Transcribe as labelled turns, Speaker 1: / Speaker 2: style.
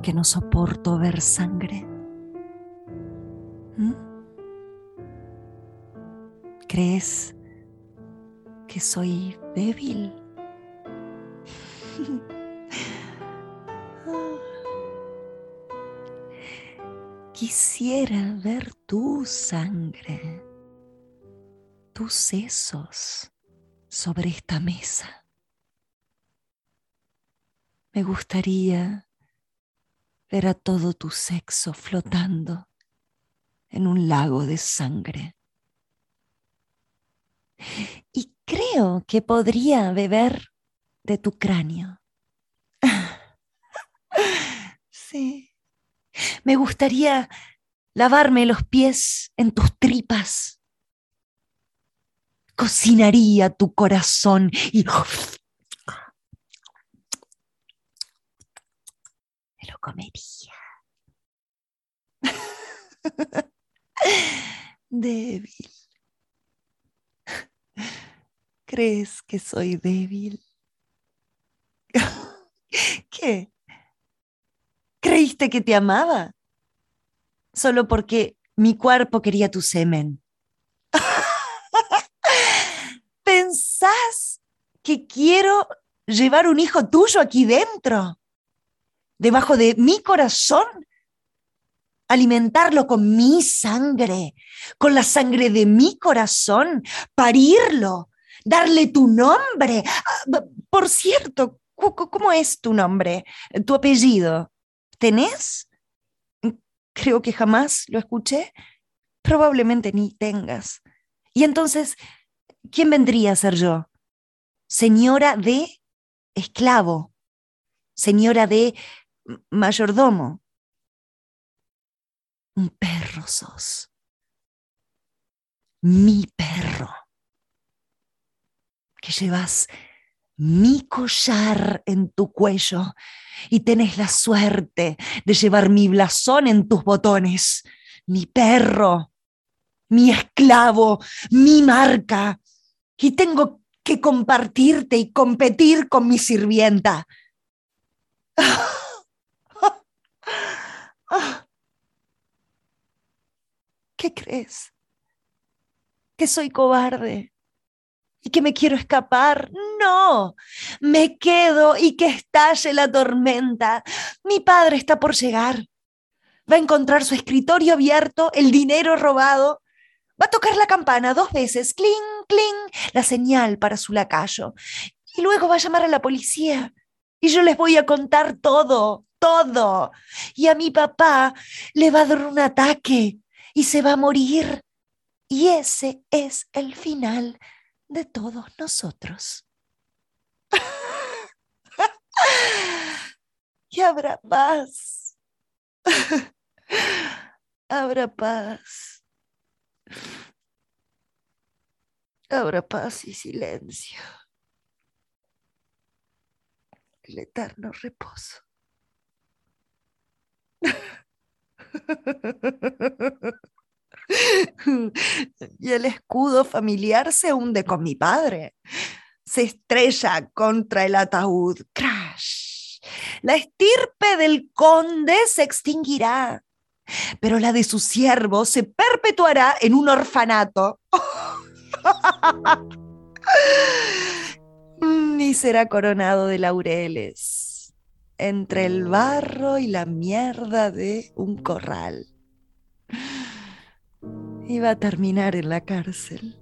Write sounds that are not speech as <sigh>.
Speaker 1: ¿Crees que no soporto ver sangre? ¿Mm? ¿Crees que soy débil? <laughs> Quisiera ver tu sangre, tus sesos sobre esta mesa. Me gustaría ver a todo tu sexo flotando en un lago de sangre. Y creo que podría beber de tu cráneo. <laughs> sí. Me gustaría lavarme los pies en tus tripas. Cocinaría tu corazón y lo comería. <laughs> débil. ¿Crees que soy débil? <laughs> ¿Qué? ¿Creíste que te amaba? Solo porque mi cuerpo quería tu semen. <laughs> ¿Pensás que quiero llevar un hijo tuyo aquí dentro? Debajo de mi corazón alimentarlo con mi sangre, con la sangre de mi corazón, parirlo, darle tu nombre. Ah, por cierto, ¿cómo es tu nombre? Tu apellido. ¿Tenés? Creo que jamás lo escuché. Probablemente ni tengas. Y entonces, ¿quién vendría a ser yo? Señora de esclavo, señora de mayordomo. Un perro sos. Mi perro. Que llevas mi collar en tu cuello y tenés la suerte de llevar mi blasón en tus botones, mi perro, mi esclavo, mi marca, y tengo que compartirte y competir con mi sirvienta. ¿Qué crees? ¿Que soy cobarde? y que me quiero escapar. No, me quedo y que estalle la tormenta. Mi padre está por llegar. Va a encontrar su escritorio abierto, el dinero robado. Va a tocar la campana dos veces, cling, cling, la señal para su lacayo. Y luego va a llamar a la policía. Y yo les voy a contar todo, todo. Y a mi papá le va a dar un ataque y se va a morir. Y ese es el final de todos nosotros. <laughs> y habrá paz. <laughs> habrá paz. Habrá paz y silencio. El eterno reposo. <laughs> <laughs> y el escudo familiar se hunde con mi padre. Se estrella contra el ataúd. Crash. La estirpe del conde se extinguirá, pero la de su siervo se perpetuará en un orfanato. <laughs> y será coronado de laureles entre el barro y la mierda de un corral iba a terminar en la cárcel.